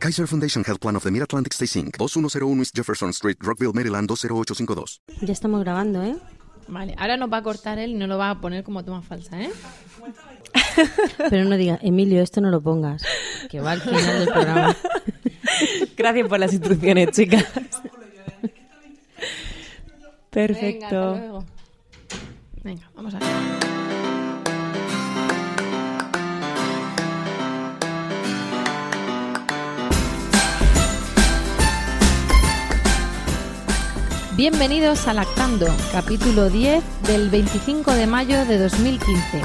Kaiser Foundation Health Plan of the Mid-Atlantic Stay Inc. 2101 East Jefferson Street, Rockville, Maryland 20852. Ya estamos grabando, ¿eh? Vale, ahora nos va a cortar él y no lo va a poner como toma falsa, ¿eh? Pero no diga, Emilio, esto no lo pongas, que va al final del programa. Gracias por las instrucciones, chicas. Venga, Perfecto. hasta luego. Venga, vamos a ver. Bienvenidos a Lactando, capítulo 10 del 25 de mayo de 2015.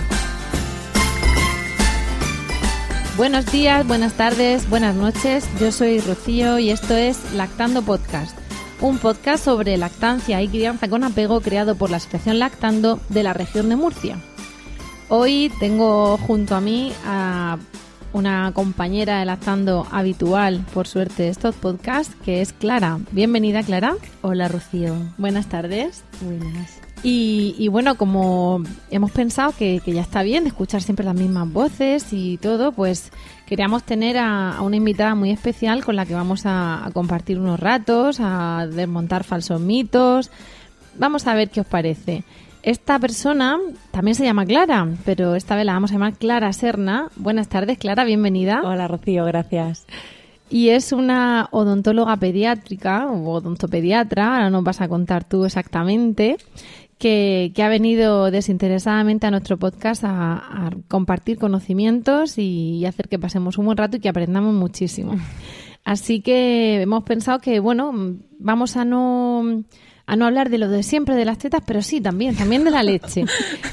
Buenos días, buenas tardes, buenas noches. Yo soy Rocío y esto es Lactando Podcast, un podcast sobre lactancia y crianza con apego creado por la Asociación Lactando de la región de Murcia. Hoy tengo junto a mí a una compañera de Lactando habitual, por suerte, de estos podcasts, que es Clara. Bienvenida, Clara. Hola, Rocío. Buenas tardes. Buenas. Y, y bueno, como hemos pensado que, que ya está bien de escuchar siempre las mismas voces y todo, pues queríamos tener a, a una invitada muy especial con la que vamos a, a compartir unos ratos, a desmontar falsos mitos. Vamos a ver qué os parece. Esta persona también se llama Clara, pero esta vez la vamos a llamar Clara Serna. Buenas tardes, Clara, bienvenida. Hola, Rocío, gracias. Y es una odontóloga pediátrica o odontopediatra, ahora nos vas a contar tú exactamente, que, que ha venido desinteresadamente a nuestro podcast a, a compartir conocimientos y, y hacer que pasemos un buen rato y que aprendamos muchísimo. Así que hemos pensado que, bueno, vamos a no a no hablar de lo de siempre de las tetas, pero sí, también, también de la leche,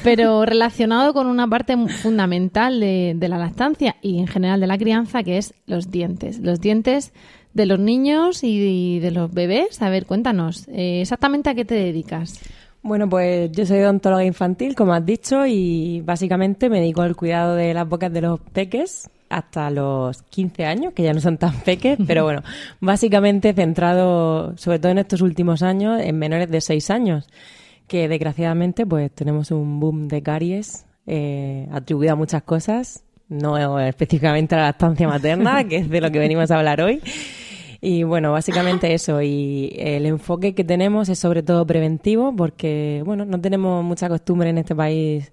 pero relacionado con una parte fundamental de, de la lactancia y en general de la crianza, que es los dientes. Los dientes de los niños y de los bebés. A ver, cuéntanos, eh, exactamente a qué te dedicas. Bueno, pues yo soy odontóloga infantil, como has dicho, y básicamente me dedico al cuidado de las bocas de los peques hasta los 15 años, que ya no son tan peques, pero bueno, básicamente centrado, sobre todo en estos últimos años, en menores de 6 años, que desgraciadamente pues tenemos un boom de caries eh, atribuido a muchas cosas, no específicamente a la lactancia materna, que es de lo que venimos a hablar hoy. Y bueno, básicamente eso. Y el enfoque que tenemos es sobre todo preventivo, porque bueno, no tenemos mucha costumbre en este país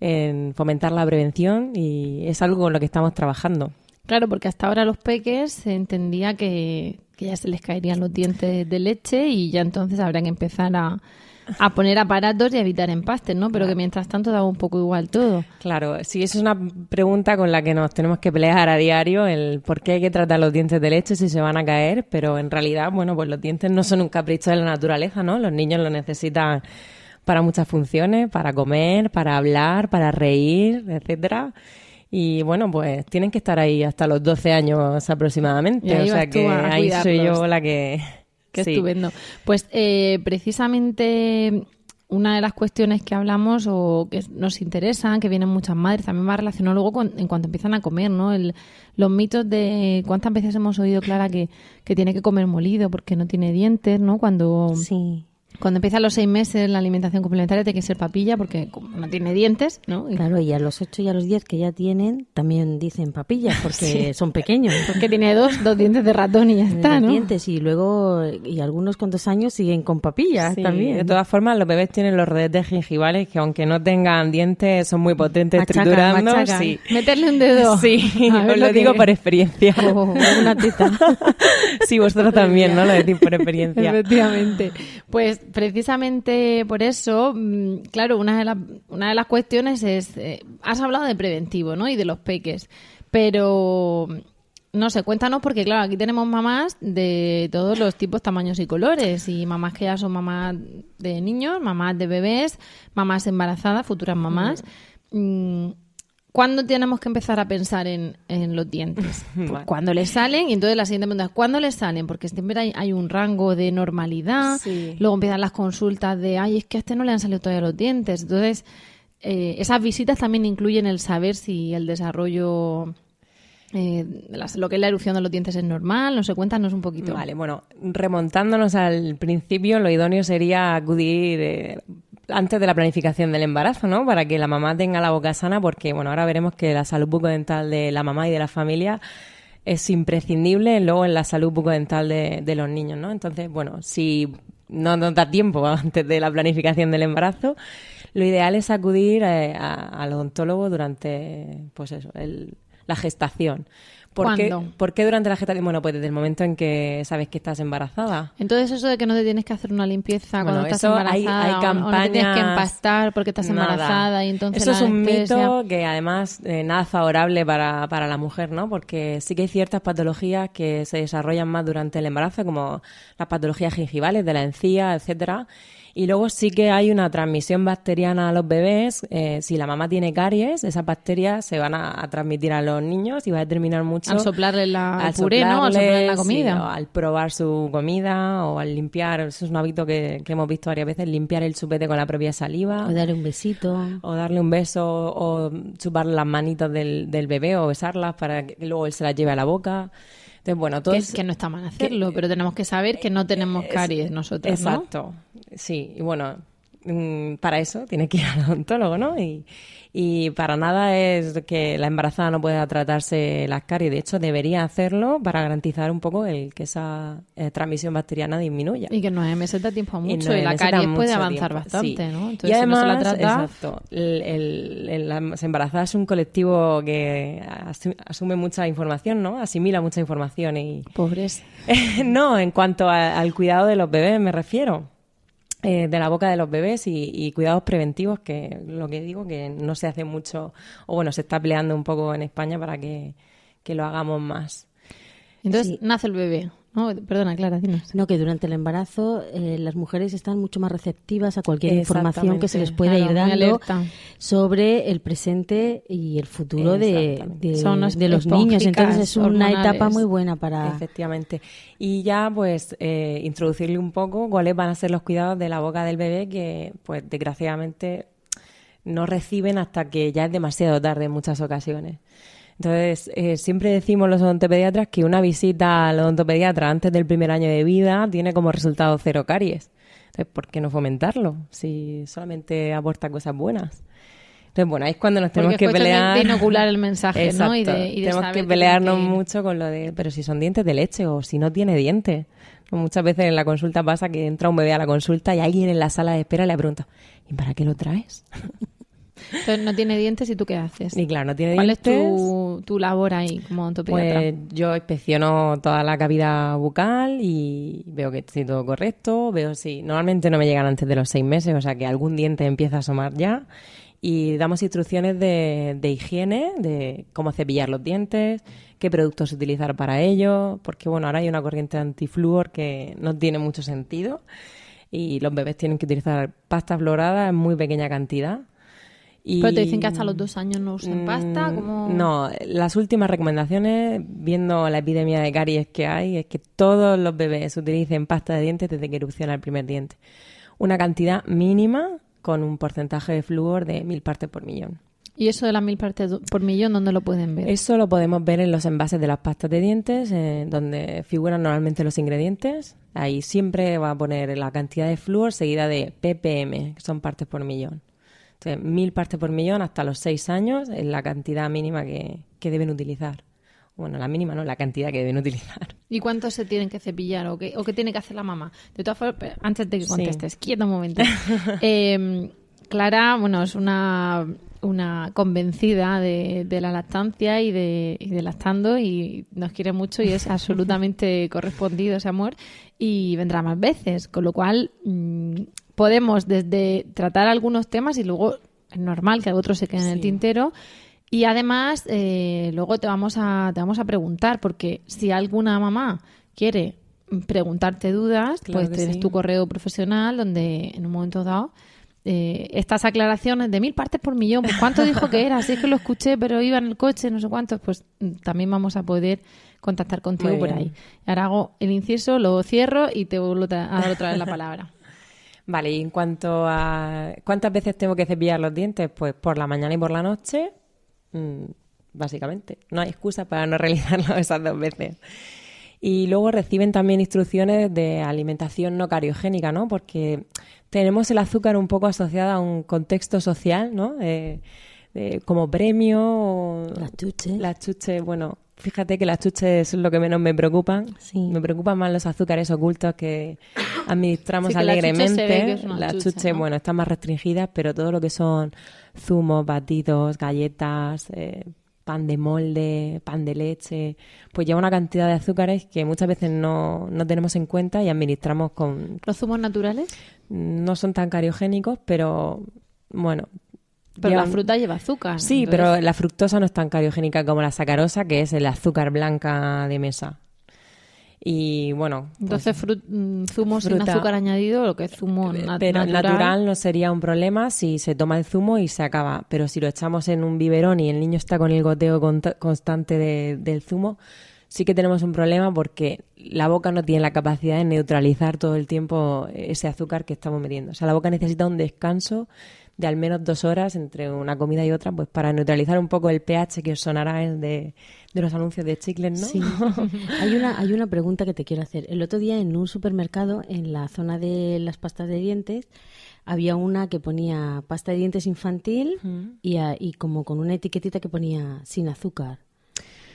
en fomentar la prevención y es algo con lo que estamos trabajando. Claro, porque hasta ahora los peques se entendía que, que ya se les caerían los dientes de leche y ya entonces habrían que empezar a, a poner aparatos y a evitar empastes, ¿no? Pero que mientras tanto daba un poco igual todo. Claro, sí, eso es una pregunta con la que nos tenemos que pelear a diario, el por qué hay que tratar los dientes de leche si se van a caer, pero en realidad, bueno, pues los dientes no son un capricho de la naturaleza, ¿no? Los niños lo necesitan para muchas funciones, para comer, para hablar, para reír, etcétera. Y bueno, pues tienen que estar ahí hasta los 12 años aproximadamente. O sea que ahí soy yo la que. Qué sí. estupendo. Pues eh, precisamente una de las cuestiones que hablamos o que nos interesan, que vienen muchas madres, también va relacionado luego con, en cuanto empiezan a comer, ¿no? El, los mitos de cuántas veces hemos oído, Clara, que, que tiene que comer molido porque no tiene dientes, ¿no? Cuando, Sí. Cuando empiezan los seis meses la alimentación complementaria tiene que ser papilla porque como no tiene dientes, ¿no? Y- Claro, y a los 8 y a los 10 que ya tienen, también dicen papillas, porque son pequeños. Porque tiene dos, dos dientes de ratón y ya está, ¿no? dientes y luego, y algunos cuantos años siguen con papillas Sí, también. De todas formas, los bebés tienen los rodetes gingivales que aunque no tengan dientes son muy potentes Machacan, triturando. machacan. Sí. Meterle un dedo. Sí, A os lo que- digo por experiencia. O una teta. sí, vosotros también, ¿no? Lo decís por experiencia. Efectivamente. Pues precisamente por eso, mm, claro, una de, las una de las cuestiones es, eh, has hablado de preventivo, ¿no? Y de los peques, pero no sé, cuéntanos porque claro, aquí tenemos mamás de todos los tipos, tamaños y colores y mamás que ya son mamás de niños, mamás de bebés, mamás embarazadas, futuras mamás. Mm, ¿Cuándo tenemos que empezar a pensar en, en los dientes? Pues Vale. Cuando les salen, y entonces la siguiente pregunta es ¿cuándo les salen? Porque siempre hay, hay un rango de normalidad, Sí. luego empiezan las consultas de, ay, es que a este no le han salido todavía los dientes. Entonces, eh, esas visitas también incluyen el saber si el desarrollo, eh, las- lo que es la erupción de los dientes es normal, no sé, cuéntanos un poquito. Vale, bueno, remontándonos al principio, lo idóneo sería acudir eh, antes de la planificación del embarazo, ¿no? Para que la mamá tenga la boca sana, porque, bueno, ahora veremos que la salud bucodental de la mamá y de la familia es imprescindible luego en la salud bucodental de, de los niños, ¿no? Entonces, bueno, si no nos da tiempo antes de la planificación del embarazo, lo ideal es acudir eh, a- al odontólogo durante, pues eso, el- la gestación. ¿Por qué. ¿Por qué durante la gestación? Bueno, pues desde el momento en que sabes que estás embarazada. Entonces eso de que no te tienes que hacer una limpieza Bueno, cuando estás hay- embarazada hay o- o no te tienes que campañas- empastar porque estás Nada. embarazada y entonces Eso es un mito que además eh, nada favorable para, para la mujer, ¿no? Porque sí que hay ciertas patologías que se desarrollan más durante el embarazo, como las patologías gingivales de la encía, etcétera. Y luego sí que hay una transmisión bacteriana a los bebés. eh, si la mamá tiene caries, esas bacterias se van a, a transmitir a los niños y va a determinar mucho Al soplarle la- al puré, ¿no? Al soplar la comida. sí, o al probar su comida o al limpiar. Eso es un hábito que, que hemos visto varias veces, limpiar el chupete con la propia saliva. O darle un besito. O darle un beso o chuparle las manitos del, del bebé o besarlas para que luego él se las lleve a la boca. Entonces, bueno, todo que, es- que no está mal hacerlo, pero tenemos que saber que no tenemos caries nosotros, ¿no? Exacto, sí. Y bueno, para eso tienes que ir al odontólogo, ¿no? Y, y para nada es que la embarazada no pueda tratarse las caries. De hecho, debería hacerlo para garantizar un poco el que esa eh, transmisión bacteriana disminuya. Y que no MS da tiempo Y mucho no y la caries puede avanzar tiempo, bastante, sí. ¿no? Entonces, y además, si no se la trata, exacto, el, el- el- las embarazadas es un colectivo que asu- asume mucha información, ¿no? Asimila mucha información y... pobres. no, en cuanto a- al cuidado de los bebés me refiero. Eh, de la boca de los bebés y, y cuidados preventivos, que lo que digo que no se hace mucho, o bueno, se está peleando un poco en España para que, que lo hagamos más. Entonces nace el bebé. ¿No? Perdona, Clara, dinos. No, que durante el embarazo eh, las mujeres están mucho más receptivas a cualquier información que se les pueda Claro, ir dando alerta. sobre el presente y el futuro de, de- Son de los niños. Entonces es una hormonales. etapa muy buena para... Efectivamente. Y ya, pues, eh, introducirle un poco cuáles van a ser los cuidados de la boca del bebé que, pues, desgraciadamente no reciben hasta que ya es demasiado tarde en muchas ocasiones. Entonces, eh, siempre decimos los odontopediatras que una visita al odontopediatra antes del primer año de vida tiene como resultado cero caries. Entonces, ¿por qué no fomentarlo si solamente aporta cosas buenas? Entonces, bueno, ahí es cuando nos tenemos Porque que pelear. de inocular el mensaje, ¿no? Y de- Exacto. y de tenemos que pelearnos que- mucho con lo de, pero si son dientes de leche o si no tiene dientes. Muchas veces en la consulta pasa que entra un bebé a la consulta y alguien en la sala de espera le pregunta, ¿y para qué lo traes? Entonces no tiene dientes y tú qué haces. Y claro, no tiene ¿Cuál es dientes. tu, tu labor ahí como? Pues yo inspecciono toda la cavidad bucal y veo que esté todo correcto, veo si normalmente no me llegan antes de los seis meses, o sea que algún diente empieza a asomar ya y damos instrucciones de, de higiene, de cómo cepillar los dientes, qué productos utilizar para ello, porque bueno, ahora hay una corriente antifluor que no tiene mucho sentido y los bebés tienen que utilizar pasta florada en muy pequeña cantidad. Y... Pero te dicen que hasta los dos años no usen pasta, Mm, como... No, las últimas recomendaciones, viendo la epidemia de caries que hay, es que todos los bebés utilicen pasta de dientes desde que erupciona el primer diente. Una cantidad mínima con un porcentaje de flúor de mil partes por millón. Y eso de las mil partes por millón, ¿dónde lo pueden ver? Eso lo podemos ver en los envases de las pastas de dientes, eh, donde figuran normalmente los ingredientes. Ahí siempre va a poner la cantidad de flúor seguida de ppm, que son partes por millón. Entonces, mil partes por millón hasta los seis años es la cantidad mínima que, que deben utilizar. Bueno, la mínima no, la cantidad que deben utilizar. ¿Y cuántos se tienen que cepillar o qué, o qué tiene que hacer la mamá? De todas formas, antes de que Sí. contestes, quieto un momento. Eh, Clara, bueno, es una, una convencida de, de la lactancia y de, y de lactando y nos quiere mucho y es absolutamente correspondido ese amor y vendrá más veces, con lo cual mm, podemos desde tratar algunos temas y luego es normal que otros se queden en el tintero y además, eh, luego te vamos, a, te vamos a preguntar, porque si alguna mamá quiere preguntarte dudas, Claro pues tienes sí. tu correo profesional donde en un momento dado eh, estas aclaraciones de mil partes por millón, pues ¿cuánto dijo que era? Si es que lo escuché, pero iba en el coche, no sé cuántos, pues mm, también vamos a poder contactar contigo por ahí. Ahora hago el inciso, lo cierro y te vuelvo a dar otra vez la palabra. Vale, y en cuanto a cuántas veces tengo que cepillar los dientes, pues por la mañana y por la noche, mm, básicamente. No hay excusa para no realizarlo esas dos veces. Y luego reciben también instrucciones de alimentación no cariogénica, ¿no? Porque tenemos el azúcar un poco asociado a un contexto social, ¿no? Eh, eh, como premio. o- Las chuches. Las chuches, bueno, fíjate que las chuches es lo que menos me preocupan. Sí. Me preocupan más los azúcares ocultos que administramos Sí, que alegremente. las chuche, chuches, ¿no? bueno, están más restringidas, pero todo lo que son zumos, batidos, galletas, eh, pan de molde, pan de leche, pues lleva una cantidad de azúcares que muchas veces no, no tenemos en cuenta y administramos con... ¿Los zumos naturales? No son tan cariogénicos, pero bueno. Pero la fruta lleva azúcar. Sí, entonces- pero la fructosa no es tan cariogénica como la sacarosa, que es el azúcar blanca de mesa. Y bueno, pues, Entonces, fru- mm, zumo sin fruta. azúcar añadido, lo que es zumo na- pero natural. natural. no sería un problema si se toma el zumo y se acaba. Pero si lo echamos en un biberón y el niño está con el goteo constante de- del zumo, sí que tenemos un problema porque la boca no tiene la capacidad de neutralizar todo el tiempo ese azúcar que estamos metiendo. O sea, la boca necesita un descanso de al menos dos horas entre una comida y otra, pues para neutralizar un poco el pH que os sonará el de, de los anuncios de chicles, ¿no? Sí. hay, una, hay una pregunta que te quiero hacer. El otro día en un supermercado, en la zona de las pastas de dientes, había una que ponía pasta de dientes infantil y, a- y como con una etiquetita que ponía sin azúcar.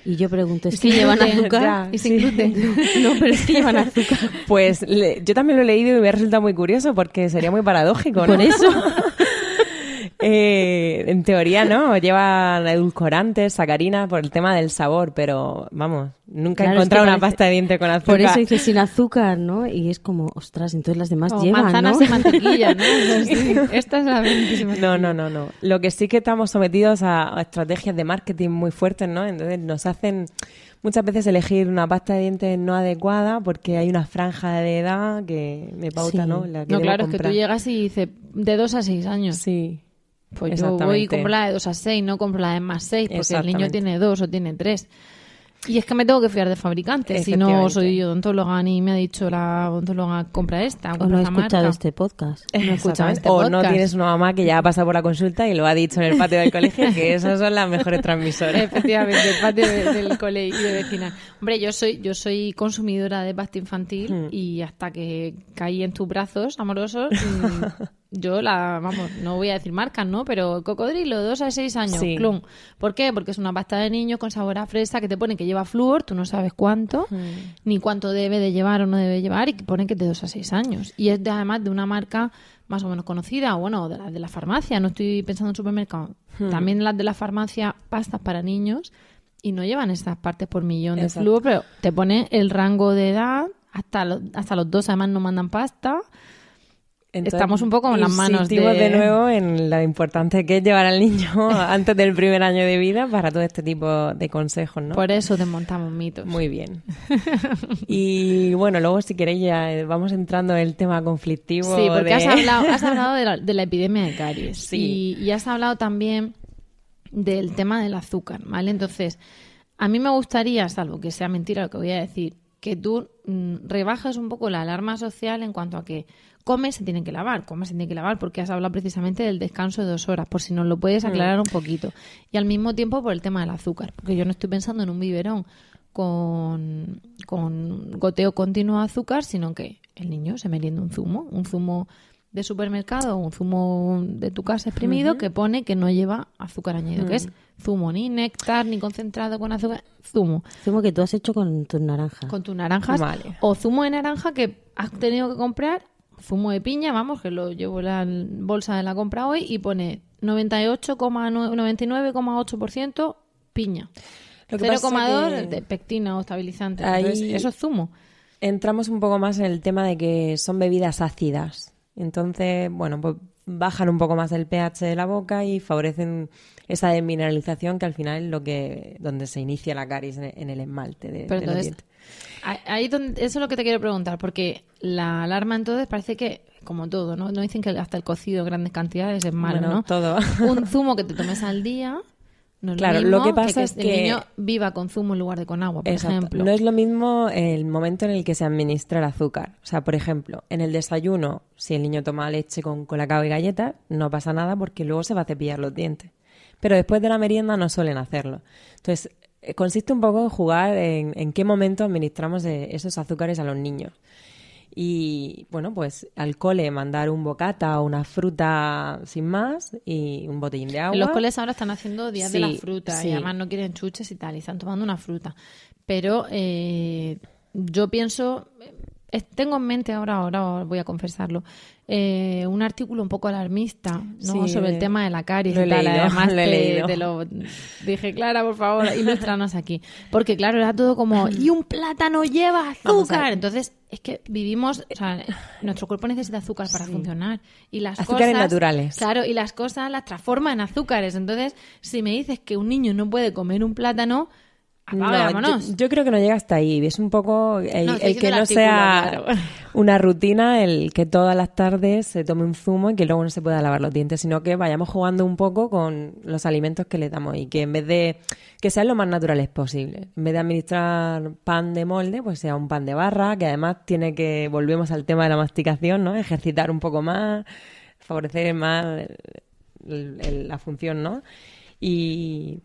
Y yo pregunto, ¿es que llevan azúcar? Ya, y sin sí. gluten. No, pero es que llevan azúcar. Pues le- yo también lo he leído y me ha resultado muy curioso porque sería muy paradójico, ¿no? Por eso. Eh, en teoría no, llevan edulcorantes, sacarinas por el tema del sabor, pero vamos, nunca he Claro, es que encontrado una parece- pasta de diente con azúcar. Por eso dice sin azúcar, ¿no? Y es como, ostras, entonces las demás O llevan, manzanas ¿no? y mantequilla, ¿no? Sí, Esta es la. No, no, no, no. Lo que sí que estamos sometidos a, a estrategias de marketing muy fuertes, ¿no? Entonces nos hacen muchas veces elegir una pasta de dientes no adecuada porque hay una franja de edad que me pauta, Sí. ¿no? La que No, claro, es que tú llegas y dices de 2 a 6 años. Sí. Pues yo voy y compro la de 2 a 6, no compro la de más 6, porque el niño tiene 2 o tiene 3. Y es que me tengo que fiar de fabricantes. Si no soy odontóloga ni me ha dicho la odontóloga compra esta, O compra no he esta escuchado marca. este podcast. No he escuchado este o no podcast. tienes una mamá que ya ha pasado por la consulta y lo ha dicho en el patio del colegio, que esas son las mejores transmisoras. Efectivamente, el patio de- del cole y de vecina. Hombre, yo soy, yo soy consumidora de pasta infantil Hmm. y hasta que caí en tus brazos amorosos, mm, yo la, vamos, no voy a decir marcas, ¿no? Pero cocodrilo, dos a seis años, Sí. clum. ¿Por qué? Porque es una pasta de niño con sabor a fresa que te pone que lleva flúor, tú no sabes cuánto, Hmm. ni cuánto debe de llevar o no debe llevar y que pone que es de dos a seis años. Y es de, además de una marca más o menos conocida, o bueno, de las de la farmacia, no estoy pensando en supermercado. Hmm. También las de la farmacia, pastas para niños, y no llevan estas partes por millón de flúor, pero te pone el rango de edad, hasta, los- hasta los dos además no mandan pasta. Entonces, Estamos un poco en las manos de- de nuevo en lo importante que es llevar al niño antes del primer año de vida para todo este tipo de consejos, ¿no? Por eso desmontamos mitos. Muy bien. Y bueno, luego si queréis ya vamos entrando en el tema conflictivo. Sí, porque de- has hablado, has hablado de, la, de la epidemia de caries. Sí. Y, y has hablado también del tema del azúcar, ¿vale? Entonces, a mí me gustaría, salvo que sea mentira lo que voy a decir, que tú mm, rebajes un poco la alarma social en cuanto a que comer se tiene que lavar, comer se tiene que lavar, porque has hablado precisamente del descanso de dos horas, por si nos lo puedes aclarar un poquito. Y al mismo tiempo por el tema del azúcar, porque yo no estoy pensando en un biberón con, con goteo continuo de azúcar, sino que el niño se merienda un zumo, un zumo de supermercado un zumo de tu casa exprimido que pone que no lleva azúcar añadido, que es zumo, ni néctar, ni concentrado con azúcar, zumo. Zumo que tú has hecho con tus naranjas. Con tus naranjas Vale. o zumo de naranja que has tenido que comprar, zumo de piña, vamos, que lo llevo en la bolsa de la compra hoy y pone 98,9 99,8% piña. Lo que pasa 0,2 que- de pectina o estabilizante. Ahí- Entonces, eso es zumo. entramos un poco más en el tema de que son bebidas ácidas. Entonces, bueno, pues bajan un poco más el pH de la boca y favorecen esa desmineralización que al final es lo que donde se inicia la caries en en el esmalte de, Pero de los dientes. ahí donde, eso es lo que te quiero preguntar, porque la alarma entonces parece que como todo, ¿no? No dicen que hasta el cocido en grandes cantidades es malo, Bueno, ¿no? todo. Un zumo que te tomes al día. No es Claro, mismo lo que pasa es el que- niño viva con zumo en lugar de con agua, por Exacto. ejemplo. No es lo mismo el momento en el que se administra el azúcar. O sea, por ejemplo, en el desayuno, si el niño toma leche con colacao y galletas, no pasa nada porque luego se va a cepillar los dientes. Pero después de la merienda no suelen hacerlo. Entonces, eh, consiste un poco en jugar en, en qué momento administramos eh, esos azúcares a los niños. Y bueno, pues al cole mandar un bocata o una fruta sin más y un botellín de agua. En los coles ahora están haciendo días de la fruta sí. y además no quieren chuches y tal, y están tomando una fruta. Pero eh, yo pienso, tengo en mente ahora, ahora voy a confesarlo, eh, un artículo un poco alarmista ¿no? Sí, sobre el tema de la caries lo he leído, Además, lo he leído. te lo dije, Clara, por favor, ilustranos aquí. Porque claro, era todo como, y un plátano lleva azúcar. Entonces, es que vivimos, o sea, nuestro cuerpo necesita azúcar para funcionar. Y las Azúcares cosas, naturales. Claro, y las cosas las transforma en azúcares. Entonces, si me dices que un niño no puede comer un plátano, apaga, No, vámonos. Yo, yo creo que no llega hasta ahí. Es un poco el, No, estoy el que el no sea claro. una rutina, el que todas las tardes se tome un zumo y que luego no se pueda lavar los dientes, sino que vayamos jugando un poco con los alimentos que le damos y que en vez de que sean lo más naturales posible. En vez de administrar pan de molde, pues sea un pan de barra, que además tiene que, volvemos al tema de la masticación, ¿no? Ejercitar un poco más, favorecer más el- la función, ¿no? Y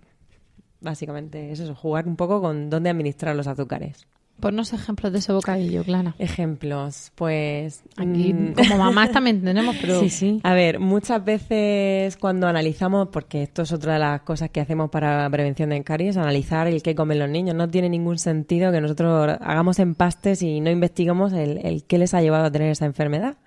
básicamente es eso, jugar un poco con dónde administrar los azúcares. Ponnos ejemplos de ese bocadillo, Clara. Ejemplos, pues... Aquí, mm, como mamás también tenemos, pero... Sí, sí. A ver, muchas veces cuando analizamos, porque esto es otra de las cosas que hacemos para prevención de caries, analizar el qué comen los niños. No tiene ningún sentido que nosotros hagamos empastes y no investiguemos el, el qué les ha llevado a tener esa enfermedad.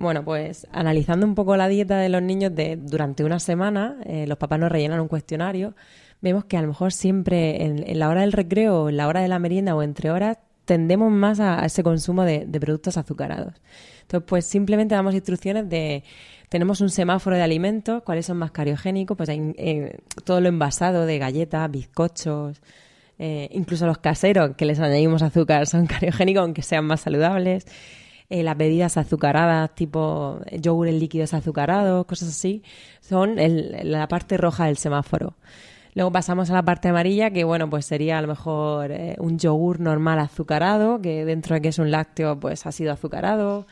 Bueno, pues analizando un poco la dieta de los niños de, durante una semana, eh, los papás nos rellenan un cuestionario, vemos que a lo mejor siempre en, la hora del recreo, en la hora de la merienda o entre horas, tendemos más a, ese consumo de, productos azucarados. Entonces, pues simplemente damos instrucciones de, tenemos un semáforo de alimentos, cuáles son más cariogénicos, pues hay eh, todo lo envasado de galletas, bizcochos, eh, incluso los caseros que les añadimos azúcar son cariogénicos, aunque sean más saludables. Eh, las bebidas azucaradas, tipo yogur en líquidos azucarados, cosas así, son el- la parte roja del semáforo. Luego pasamos a la parte amarilla, que bueno, pues sería a lo mejor eh, un yogur normal azucarado, que dentro de que es un lácteo, pues ha sido azucarado,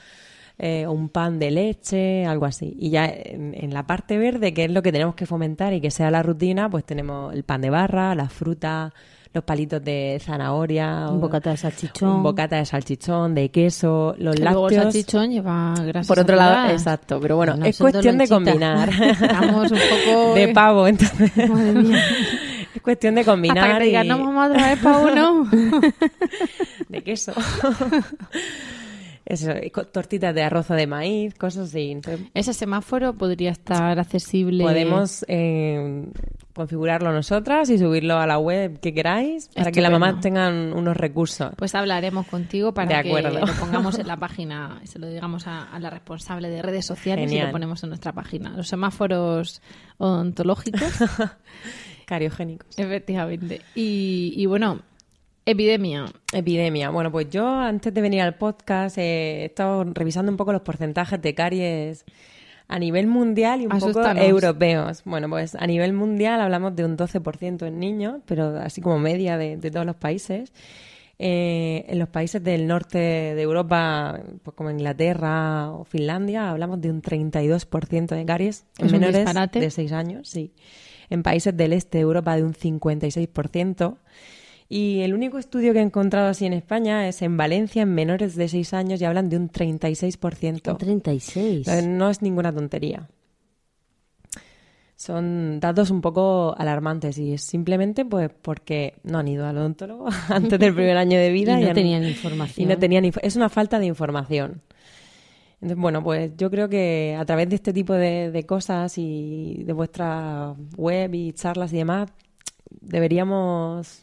eh, un pan de leche, algo así. Y ya en, en la parte verde, que es lo que tenemos que fomentar y que sea la rutina, pues tenemos el pan de barra, la fruta, los palitos de zanahoria, Un bocata de salchichón. un bocata de salchichón, de queso, los luego el lácteos. salchichón lleva grasas Por otro lado, exacto, pero bueno, Bueno, es cuestión de combinar. Estamos un poco... de pavo, entonces. Madre mía. es cuestión de Hasta combinar que te digan, y- no, vamos otra vez para uno. de queso. Eso, tortitas de arroz o de maíz, cosas así. Entonces, Ese semáforo podría estar accesible. podemos eh, configurarlo nosotras y subirlo a la web que queráis para que las Estupendo. mamás tengan unos recursos. Pues hablaremos contigo para que lo pongamos en la página se lo digamos a, a la responsable de redes sociales y lo ponemos en nuestra página. Los semáforos odontológicos, Cariogénicos. efectivamente. Y, y bueno, epidemia. Epidemia. Bueno, pues yo antes de venir al podcast eh, he estado revisando un poco los porcentajes de caries a nivel mundial y un poco europeos. Bueno, pues a nivel mundial hablamos de un 12% en niños, pero así como media de, de todos los países. Eh, en los países del norte de Europa, pues como Inglaterra o Finlandia, hablamos de un 32% de caries en Es menores de 6 años, sí. En países del este de Europa de un 56%. Y el único estudio que he encontrado así en España es en Valencia, en menores de 6 años, y hablan de un 36%. Un 36. Entonces, No es ninguna tontería. Son datos un poco alarmantes y es simplemente pues porque no han ido al odontólogo antes del primer año de vida Y no tenían información. no tenían info- es una falta de información. Entonces, bueno, pues yo creo que a través de este tipo de, de cosas y de vuestra web y charlas y demás, deberíamos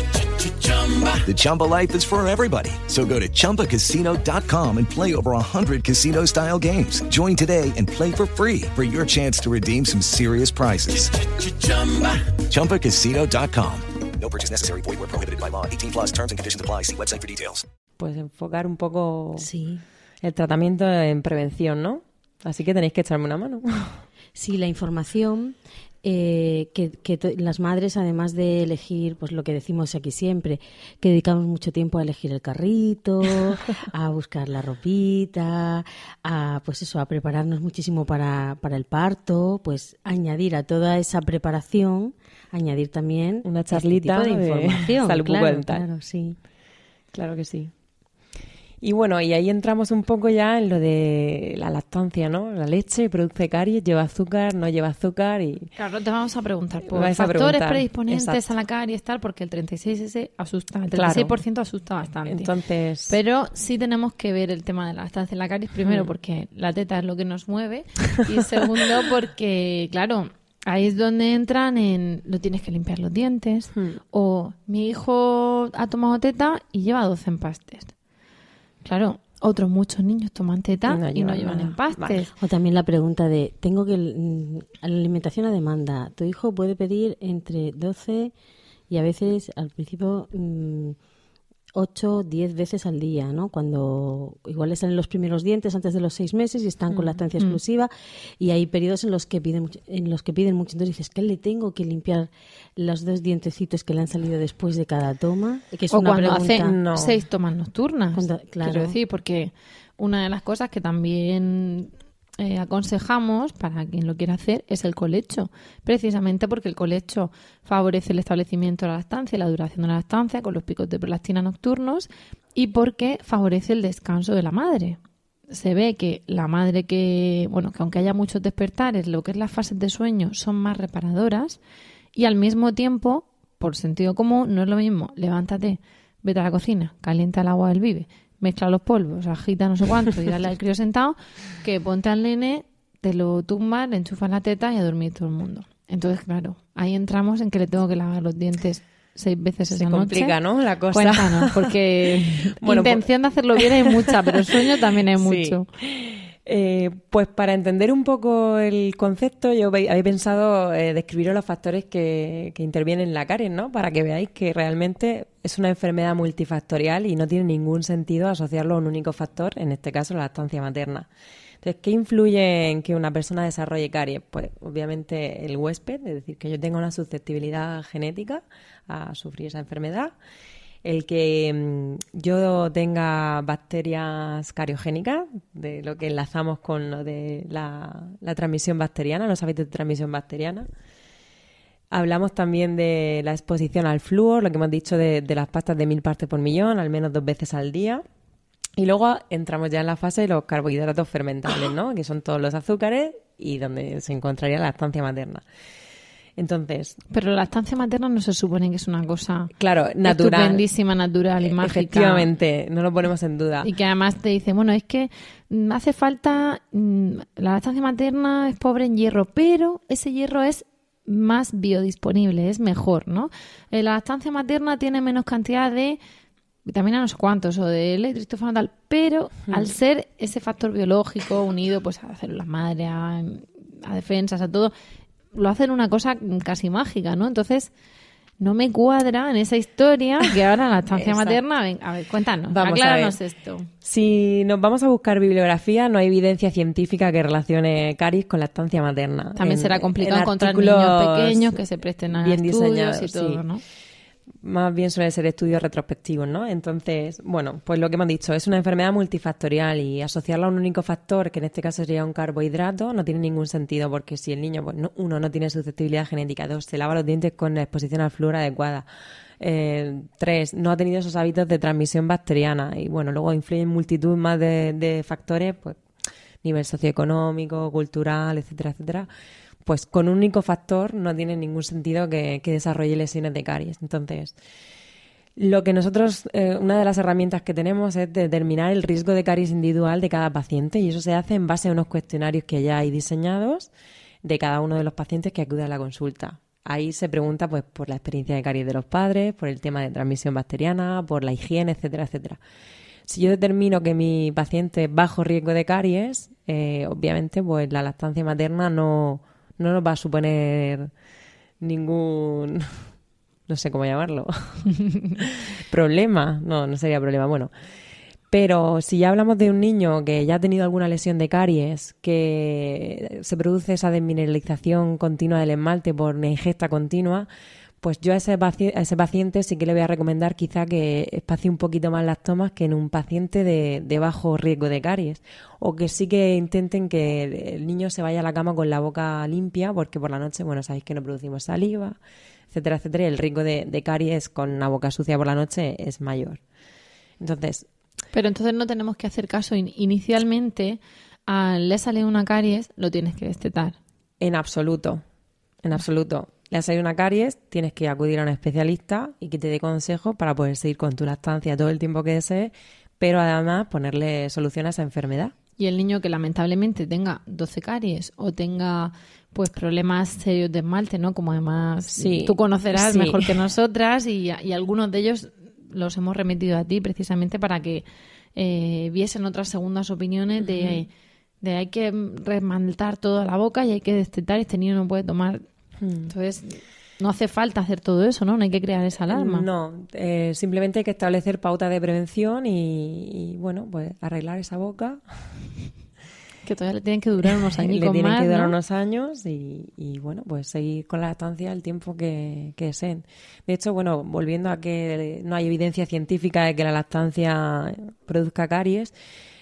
The Chumba life is for everybody. So go to ChumbaCasino.com and play over 100 casino-style games. Join today and play for free for your chance to redeem some serious prizes. ChumbaCasino.com. No purchase necessary. Void where prohibited by law. 18 plus terms and conditions apply. See website for details. Pues enfocar un poco Sí. el tratamiento en prevención, ¿no? Así que tenéis que echarme una mano. Sí, la información eh, que, las madres, además de elegir, pues lo que decimos aquí siempre, que dedicamos mucho tiempo a elegir el carrito, a buscar la ropita, a pues eso, a prepararnos muchísimo para, para el parto, pues añadir a toda esa preparación, añadir también Una este charlita tipo de de información. salud claro, sí. Claro que sí. Y bueno, y ahí entramos un poco ya en lo de la lactancia, ¿no? La leche produce caries, lleva azúcar, no lleva azúcar y... Claro, te vamos a preguntar por factores preguntar, predisponentes exacto. a la caries tal, porque el 36S asusta, el Claro. 36% asusta bastante. Entonces... Pero sí tenemos que ver el tema de la lactancia en la caries, primero Hmm. porque la teta es lo que nos mueve y segundo porque, claro, ahí es donde entran en lo tienes que limpiar los dientes Hmm. o mi hijo ha tomado teta y lleva 12 empastes. Claro, otros muchos niños toman teta Y no y no llevan nada. empastes. O también la pregunta de, tengo que, mm, la alimentación a demanda, tu hijo puede pedir entre 12 y a veces al principio mm, 8, 10 veces al día, ¿no? Cuando igual le salen los primeros dientes antes de los seis meses y están con lactancia exclusiva y hay periodos en los que piden en los que piden mucho. Entonces dices, ¿qué le tengo que limpiar los dos dientecitos que le han salido después de cada toma? Que es o una cuando pregunta. hace No. seis tomas nocturnas. Cuando- claro. Quiero decir, porque una de las cosas que también eh, aconsejamos para quien lo quiera hacer es el colecho. Precisamente porque el colecho favorece el establecimiento de la lactancia y la duración de la lactancia con los picos de prolactina nocturnos y porque favorece el descanso de la madre. Se ve que la madre que, bueno, que aunque haya muchos despertares, lo que es las fases de sueño son más reparadoras y al mismo tiempo, por sentido común, no es lo mismo, levántate, vete a la cocina, calienta el agua del vive, mezcla los polvos, agita no sé cuánto y dale al crío sentado, que ponte al nene, te lo tumbas, le enchufas la teta y a dormir todo el mundo. Entonces, claro, ahí entramos en que le tengo que lavar los dientes seis veces Se esa complica, noche. ¿no? La cosa. Cuéntanos, porque Bueno, pues- intención de hacerlo bien hay mucha, pero sueño también hay Sí. mucho. Eh, pues para entender un poco el concepto, yo había pensado eh, describiros los factores que, que intervienen en la caries, ¿no? Para que veáis que realmente es una enfermedad multifactorial y no tiene ningún sentido asociarlo a un único factor, en este caso la lactancia materna. Entonces, ¿qué influye en que una persona desarrolle caries? Pues obviamente el huésped, es decir, que yo tenga una susceptibilidad genética a sufrir esa enfermedad el que mm, yo tenga bacterias cariogénicas, de lo que enlazamos con lo de la, transmisión bacteriana, los hábitos de transmisión bacteriana. Hablamos también de la exposición al flúor, lo que hemos dicho de, de las pastas de mil partes por millón, al menos dos veces al día. Y luego entramos ya en la fase de los carbohidratos fermentables, ¿no? Que son todos los azúcares y donde se encontraría la lactancia materna. Entonces, Pero la lactancia materna no se supone que es una cosa claro, natural. estupendísima, natural y mágica. Efectivamente, no lo ponemos en duda. Y que además te dice, bueno, es que mm, hace falta, mm, la lactancia materna es pobre en hierro, pero ese hierro es más biodisponible, es mejor, ¿no? Eh, la lactancia materna tiene menos cantidad de vitamina no sé cuántos o de L, triptófano tal, pero al ser ese factor biológico unido pues a células madre, a, a defensas, a todo, lo hacen una cosa casi mágica, ¿no? Entonces, no me cuadra en esa historia que ahora la Exacto. materna, ven, a ver, cuéntanos, Vamos a acláranos ver. esto. Si nos vamos a buscar bibliografía, no hay evidencia científica que relacione caries con lactancia materna. También En- será complicado en encontrar niños pequeños que se presten a bien estudios y todo, sí. ¿no? Más bien suelen ser estudios retrospectivos, ¿no? Entonces, bueno, pues lo que hemos dicho, es una enfermedad multifactorial y asociarla a un único factor, que en este caso sería un carbohidrato, no tiene ningún sentido porque si el niño, pues uno, no tiene susceptibilidad genética, dos, se lava los dientes con la exposición al flúor adecuada, eh, tres, no ha tenido esos hábitos de transmisión bacteriana y bueno, luego influyen multitud más de, de factores, pues nivel socioeconómico, cultural, etcétera, etcétera pues con un único factor no tiene ningún sentido que, desarrolle lesiones de caries. Entonces, lo que nosotros, eh, una de las herramientas que tenemos es determinar el riesgo de caries individual de cada paciente y eso se hace en base a unos cuestionarios que ya hay diseñados de cada uno de los pacientes que acude a la consulta. Ahí se pregunta pues por la experiencia de caries de los padres, por el tema de transmisión bacteriana, por la higiene, etcétera, etcétera. Si yo determino que mi paciente es bajo riesgo de caries, eh, obviamente pues la lactancia materna no, no nos va a suponer ningún, no sé cómo llamarlo, problema, no, no sería problema, bueno. Pero si ya hablamos de un niño que ya ha tenido alguna lesión de caries, que se produce esa desmineralización continua del esmalte por una ingesta continua, pues yo a ese, paciente, sí que le voy a recomendar quizá que espacie un poquito más las tomas que en un paciente de, bajo riesgo de caries. O que sí que intenten que el niño se vaya a la cama con la boca limpia, porque por la noche, bueno, sabéis que no producimos saliva, etcétera, etcétera, y el riesgo de, caries con una boca sucia por la noche es mayor. Entonces. Pero entonces no tenemos que hacer caso inicialmente al le sale una caries, lo tienes que destetar. En absoluto. En absoluto le ha salido una caries, tienes que acudir a un especialista y que te dé consejos para poder seguir con tu lactancia todo el tiempo que desees, pero además ponerle solución a esa enfermedad. Y el niño que lamentablemente tenga 12 caries o tenga pues problemas serios de esmalte, ¿no? Como además tú conocerás mejor que nosotras y, algunos de ellos los hemos remitido a ti precisamente para que eh, viesen otras segundas opiniones de, de hay que remantar toda la boca y hay que destetar, este niño no puede tomar. Entonces, no hace falta hacer todo eso, ¿no? No hay que crear esa alarma. No, eh, simplemente hay que establecer pautas de prevención y, bueno, pues arreglar esa boca. Que todavía le tienen que durar unos años. le tienen que durar unos años y, bueno, pues seguir con la estancia el tiempo que, que deseen. De hecho, bueno, volviendo a que no hay evidencia científica de que la lactancia produzca caries,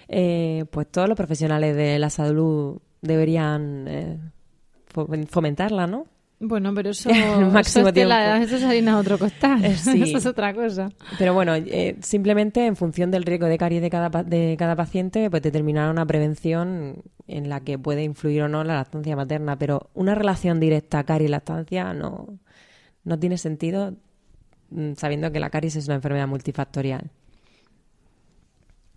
eh, pues todos los profesionales de la salud deberían eh, fomentarla, ¿no? Bueno, pero eso, máximo eso, eso es harina a otro costal. Eh, eso es otra cosa. Pero bueno, eh, simplemente en función del riesgo de caries de cada, de cada paciente, pues determinar una prevención en la que puede influir o no la lactancia materna. Pero una relación directa caries-lactancia no, no tiene sentido mm, sabiendo que la caries es una enfermedad multifactorial.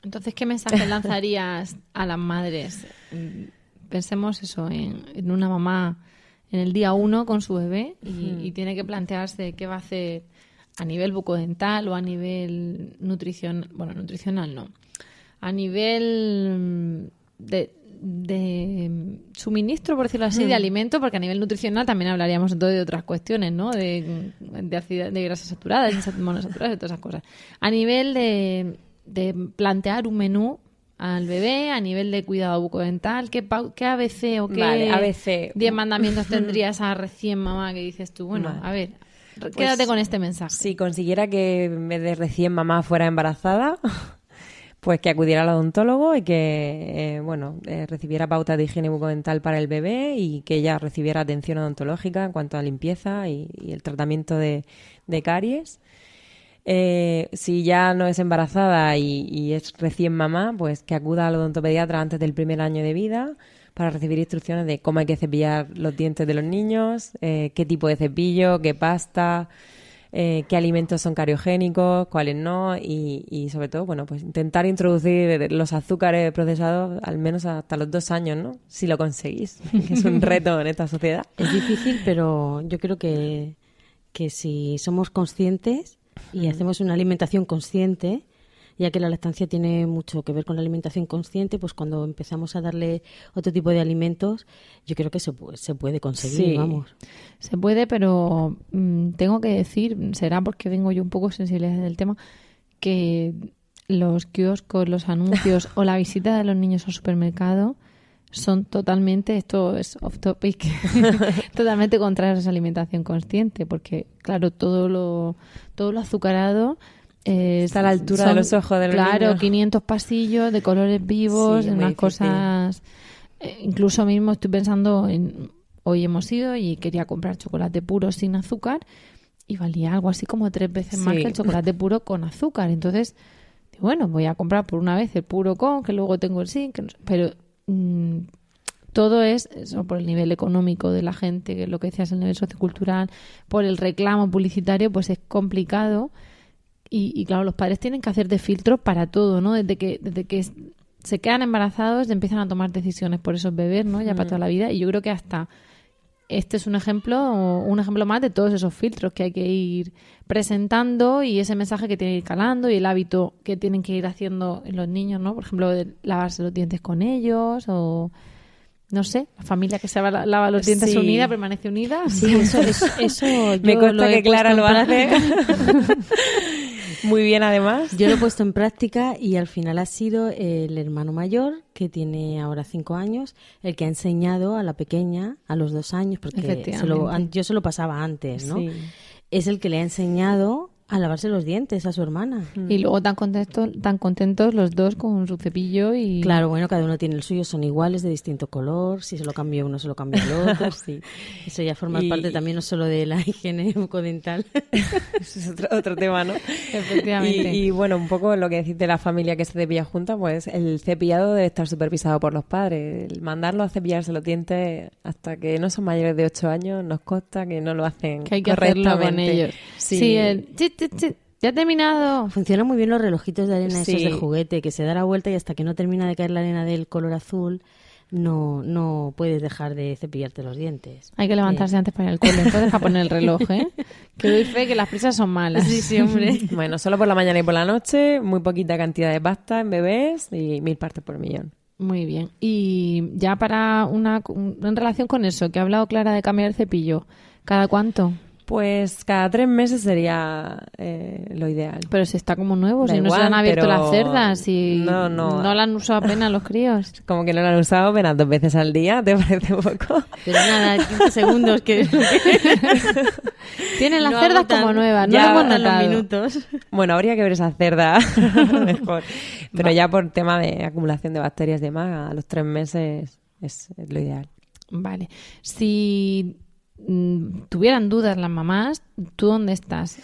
Entonces, ¿qué mensaje lanzarías a las madres? Mm, pensemos eso en, en una mamá en el día uno con su bebé y, tiene que plantearse qué va a hacer a nivel bucodental o a nivel nutricional, bueno, nutricional no, a nivel mm, de, mm, suministro, por decirlo así, de alimento, porque a nivel nutricional también hablaríamos entonces de otras cuestiones, ¿no? De, de, de grasas saturadas, de monosaturadas, y todas esas cosas. A nivel de, de plantear un menú al bebé a nivel de cuidado bucodental? ¿Qué, qué ABC o qué ABC. 10 mandamientos tendría esa recién mamá que dices tú? Bueno, a ver, pues quédate con este mensaje. Si consiguiera que en vez de recién mamá fuera embarazada, pues que acudiera al odontólogo y que, eh, bueno, eh, recibiera pautas de higiene bucodental para el bebé y que ella recibiera atención odontológica en cuanto a limpieza y, el tratamiento de, de caries eh, si ya no es embarazada y, es recién mamá, pues que acuda al odontopediatra antes del primer año de vida para recibir instrucciones de cómo hay que cepillar los dientes de los niños, eh, qué tipo de cepillo, qué pasta, eh, qué alimentos son cariogénicos, cuáles no y, sobre todo, bueno, pues intentar introducir los azúcares procesados al menos hasta los dos años, ¿no? Si lo conseguís, que es un reto en esta sociedad. Es difícil, pero yo creo que, que si somos conscientes y hacemos una alimentación consciente, ya que la lactancia tiene mucho que ver con la alimentación consciente, pues cuando empezamos a darle otro tipo de alimentos, yo creo que se, se puede conseguir, vamos. Se puede, pero mm, tengo que decir, será porque vengo yo un poco sensible del tema, que los kioscos, los anuncios o la visita de los niños al supermercado son totalmente, esto es off topic, totalmente contrarios a esa alimentación consciente, porque claro, todo lo, todo lo azucarado eh, Está a la altura de los ojos del Claro, niño. 500 pasillos de colores vivos, Sí, unas cosas... eh, incluso mismo estoy pensando en... Hoy hemos ido y quería comprar chocolate puro sin azúcar y valía algo así como tres veces más que el chocolate puro con azúcar. Entonces, bueno, voy a comprar por una vez el puro con, que luego tengo el sin, que no pero mm, todo es eso por el nivel económico de la gente, que es lo que decías, el nivel sociocultural, por el reclamo publicitario, pues es complicado. Y, y, claro, los padres tienen que hacer de filtro para todo, ¿no? Desde que, desde que se quedan embarazados empiezan a tomar decisiones por esos bebés, ¿no? Ya para toda la vida. Y yo creo que hasta este es un ejemplo, un ejemplo más de todos esos filtros que hay que ir presentando y ese mensaje que tiene que ir calando y el hábito que tienen que ir haciendo en los niños, ¿no? Por ejemplo, de lavarse los dientes con ellos o no sé, la familia que se lava, lava los dientes Sí. unida permanece unida. Sí, eso, eso, eso Me yo consta lo he que Clara lo hace. Muy bien, además. Yo lo he puesto en práctica y al final ha sido el hermano mayor, que tiene ahora cinco años, el que ha enseñado a la pequeña a los dos años, porque se lo- yo se lo pasaba antes, ¿no? Sí. Es el que le ha enseñado a lavarse los dientes a su hermana. Y luego tan contentos, tan contentos los dos con su cepillo y Claro, bueno, cada uno tiene el suyo, son iguales, de distinto color. Si se lo cambia uno, se lo cambia el otro. Sí. Eso ya forma Y- parte también no solo de la higiene bucodental. Ese es otro, otro tema, ¿no? Efectivamente. Y, y, bueno, un poco lo que decís de la familia que se cepilla junta, pues el cepillado debe estar supervisado por los padres. El mandarlo a cepillarse los dientes hasta que no son mayores de 8 años nos consta que no lo hacen que hay que hacerlo con correctamente. ellos. Sí. Sí, el ya he terminado. Funcionan muy bien los relojitos de arena Sí. esos de juguete, que se da la vuelta y hasta que no termina de caer la arena del color azul, no, no puedes dejar de cepillarte los dientes. Hay que levantarse antes para ir al cole, entonces para poner el reloj, ¿eh? Que doy fe que las prisas son malas. Sí, sí, hombre. Bueno, solo por la mañana y por la noche, muy poquita cantidad de pasta en bebés y mil partes por millón. Muy bien. Y ya para una en relación con eso, que ha hablado Clara de cambiar el cepillo, ¿cada cuánto? Pues cada tres meses sería eh, lo ideal. Pero si está como nuevo, Da si no se han abierto pero las cerdas y no, no. la han usado apenas los críos. Como que no lo han usado apenas dos veces al día, ¿te parece poco? Pero nada, 15 segundos que... Tienen las no cerdas agotan- como nuevas, no ya hemos los minutos. Bueno, habría que ver esa cerda mejor. Pero ya por tema de acumulación de bacterias y demás, a los tres meses es lo ideal. Vale. Si tuvieran dudas las mamás, ¿tú dónde estás?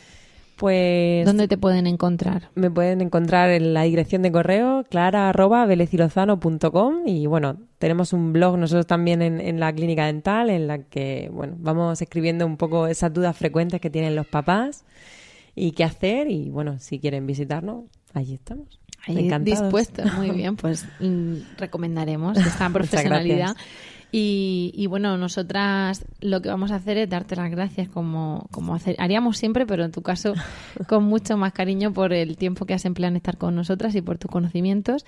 Pues ¿Dónde te pueden encontrar? me pueden encontrar en la dirección de correo clara.belecirozano.com y bueno, tenemos un blog nosotros también en, en la clínica dental en la que bueno, vamos escribiendo un poco esas dudas frecuentes que tienen los papás y qué hacer y bueno, si quieren visitarnos, allí estamos. Ahí Encantados. dispuestos. Muy bien, pues mm, recomendaremos esta profesionalidad. Y, y bueno, nosotras lo que vamos a hacer es darte las gracias como, como hacer, haríamos siempre, pero en tu caso con mucho más cariño por el tiempo que has empleado en estar con nosotras y por tus conocimientos.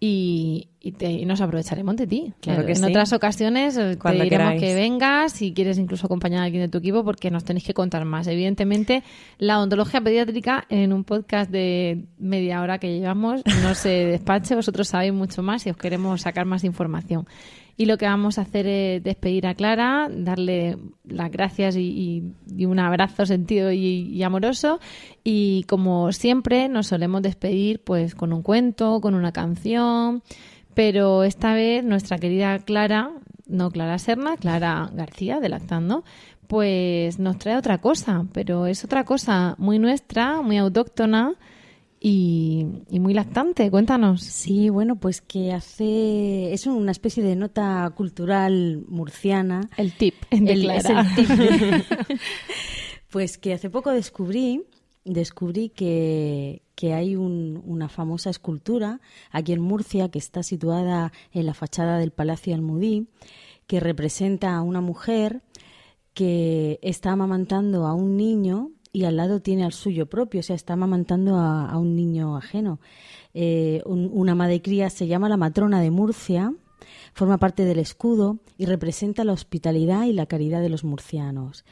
Y, y te- y nos aprovecharemos de ti. Claro que en sí. otras ocasiones eh, te Cuando diremos queráis. que vengas, si quieres incluso acompañar a alguien de tu equipo, porque nos tenéis que contar más. Evidentemente, la odontología pediátrica en un podcast de media hora que llevamos no se despache, vosotros sabéis mucho más y os queremos sacar más información. Y lo que vamos a hacer es despedir a Clara, darle las gracias y, y- un abrazo sentido y, y amoroso. Y como siempre, nos solemos despedir pues con un cuento, con una canción. Pero esta vez nuestra querida Clara, no Clara Serna, Clara García de Lactando, pues nos trae otra cosa, pero es otra cosa muy nuestra, muy autóctona y, y muy lactante. Cuéntanos. Sí, bueno, pues que hace... Es una especie de nota cultural murciana. El tip de El- Clara. es el tip de- pues que hace poco descubrí descubrí que, que hay un- una famosa escultura aquí en Murcia que está situada en la fachada del Palacio Almudí que representa a una mujer que está amamantando a un niño y al lado tiene al suyo propio, o sea, está amamantando a, un niño ajeno. Eh, un- una madre cría se llama la matrona de Murcia, forma parte del escudo y representa la hospitalidad y la caridad de los murcianos.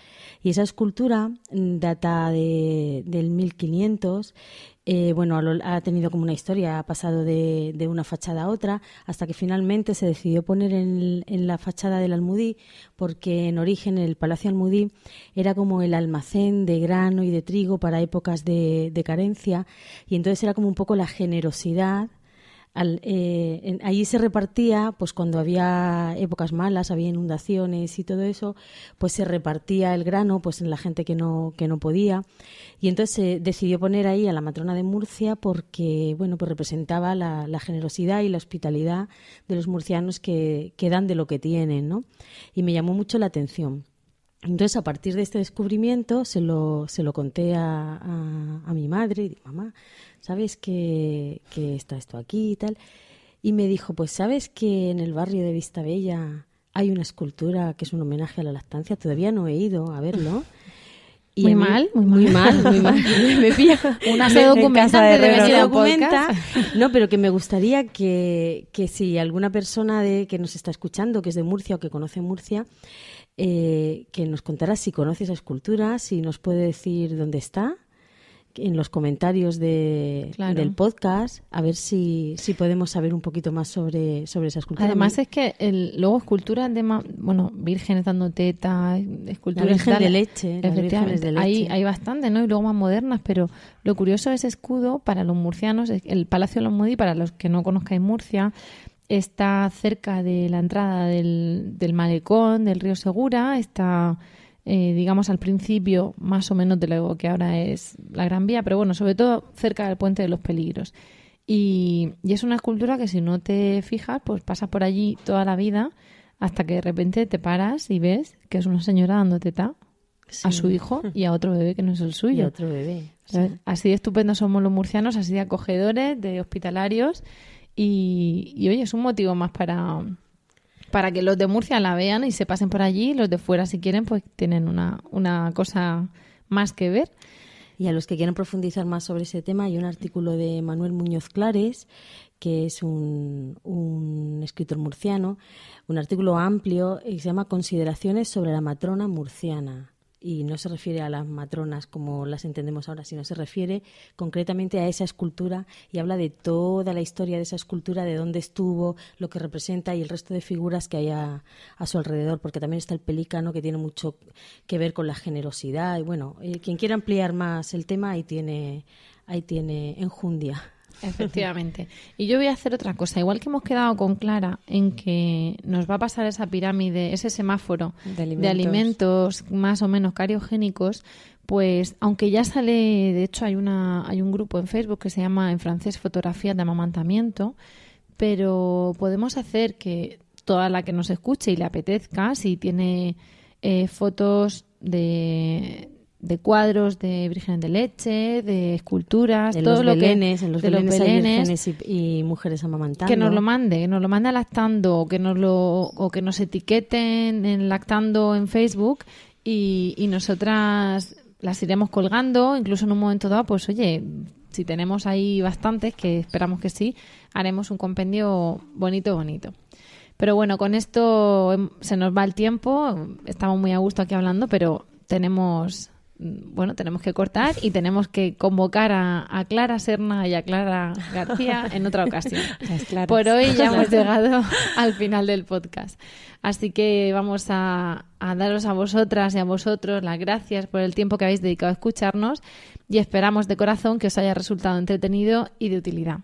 Y esa escultura mm, data de, del 1500 eh, bueno, ha tenido como una historia, ha pasado de, de una fachada a otra, hasta que finalmente se decidió poner en, en la fachada del Almudí, porque en origen el Palacio Almudí era como el almacén de grano y de trigo para épocas de, de carencia, y entonces era como un poco la generosidad al- eh, allí se repartía, pues cuando había épocas malas, había inundaciones y todo eso, pues se repartía el grano pues en la gente que no, que no podía. Y entonces se decidió poner ahí a la matrona de Murcia porque, bueno, pues representaba la, la generosidad y la hospitalidad de los murcianos que, que dan de lo que tienen, ¿no? Y me llamó mucho la atención. Entonces, a partir de este descubrimiento, se lo, se lo conté a, a- a mi madre y digo, mamá, ¿sabes que, que está esto aquí y tal? Y me dijo, pues ¿sabes que en el barrio de Vista Bella hay una escultura que es un homenaje a la lactancia? Todavía no he ido a verlo. Muy mal, muy muy mal. mal, muy mal. Me pilla. Una se Me- documenta de Herrero, se documenta. No, pero que me gustaría que, que si alguna persona de, que nos está escuchando, que es de Murcia o que conoce Murcia, eh, que nos contara si conoce esa escultura, si nos puede decir dónde está en los comentarios de, Claro. del podcast, a ver si, si podemos saber un poquito más sobre, sobre esa escultura. Además es que el, luego esculturas de, bueno, vírgenes dando teta, esculturas La Virgen tal, de leche, las efectivamente, vírgenes de Hay, leche. hay bastante, ¿no? Y luego más modernas, pero lo curioso de ese escudo para los murcianos, el Palacio de los Mudí, para los que no conozcáis Murcia, está cerca de la entrada del, del malecón del río Segura, está, eh, digamos, al principio más o menos de lo que ahora es la Gran Vía, pero bueno, sobre todo cerca del Puente de los Peligros. Y, y es una escultura que si no te fijas, pues pasas por allí toda la vida hasta que de repente te paras y ves que es una señora dando teta a su hijo y a otro bebé que no es el y suyo. otro bebé. Así de estupendos somos los murcianos, así de acogedores, de hospitalarios. Y, y, oye, es un motivo más para, para que los de Murcia la vean y se pasen por allí. Los de fuera, si quieren, pues tienen una, una cosa más que ver. Y a los que quieran profundizar más sobre ese tema, hay un artículo de Manuel Muñoz Clares, que es un, un escritor murciano, un artículo amplio y se llama Consideraciones sobre la matrona murciana. Y no se refiere a las matronas como las entendemos ahora, sino se refiere concretamente a esa escultura y habla de toda la historia de esa escultura, de dónde estuvo, lo que representa y el resto de figuras que hay a, su alrededor, porque también está el pelícano que tiene mucho que ver con la generosidad. Y bueno, eh, quien quiera ampliar más el tema, ahí tiene, ahí tiene enjundia. Efectivamente. Y yo voy a hacer otra cosa. Igual que hemos quedado con Clara en que nos va a pasar esa pirámide, ese semáforo De alimentos. de alimentos más o menos cariogénicos, pues aunque ya sale, de hecho hay una hay un grupo en Facebook que se llama en francés Fotografías de amamantamiento, pero podemos hacer que toda la que nos escuche y le apetezca, si tiene eh, fotos de, de cuadros de vírgenes de leche, de esculturas, En todo los lo belenes, que en los de belenes, hay belenes, y, y mujeres amamantando. que nos lo mande, que nos lo mande a lactando, o que nos lo o que nos etiqueten en lactando en Facebook y, y nosotras las iremos colgando, incluso en un momento dado, pues oye, si tenemos ahí bastantes, que esperamos que sí, haremos un compendio bonito, bonito. Pero bueno, con esto em, se nos va el tiempo, estamos muy a gusto aquí hablando, pero tenemos bueno, tenemos que cortar y tenemos que convocar a, a Clara Serna y a Clara García en otra ocasión. Por hoy ya hemos llegado al final del podcast. Así que vamos a, a daros a vosotras y a vosotros las gracias por el tiempo que habéis dedicado a escucharnos y esperamos de corazón que os haya resultado entretenido y de utilidad.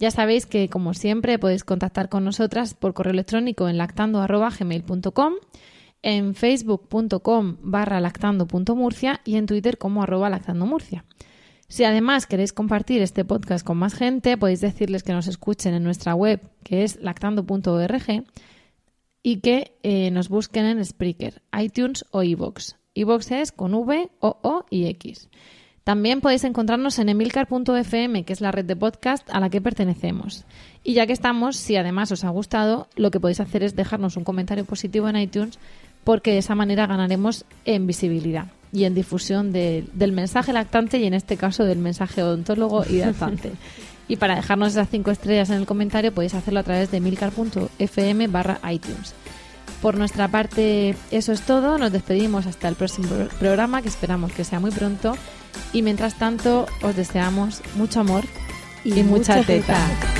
Ya sabéis que, como siempre, podéis contactar con nosotras por correo electrónico en lactando.gmail.com, en facebook.com barra lactando.murcia y en Twitter como arroba lactandomurcia. Si además queréis compartir este podcast con más gente, podéis decirles que nos escuchen en nuestra web, que es lactando.org, y que eh, nos busquen en Spreaker, iTunes o iVoox. iVoox es con V, O, O y X. También podéis encontrarnos en emilcar.fm, que es la red de podcast a la que pertenecemos. Y ya que estamos, si además os ha gustado, lo que podéis hacer es dejarnos un comentario positivo en iTunes, porque de esa manera ganaremos en visibilidad y en difusión de- del mensaje lactante y en este caso del mensaje odontólogo y lactante. y para dejarnos esas cinco estrellas en el comentario podéis hacerlo a través de emilcar.fm barra iTunes. Por nuestra parte, eso es todo. Nos despedimos hasta el próximo programa, que esperamos que sea muy pronto. Y mientras tanto, os deseamos mucho amor y, mucha, mucha teta. teta.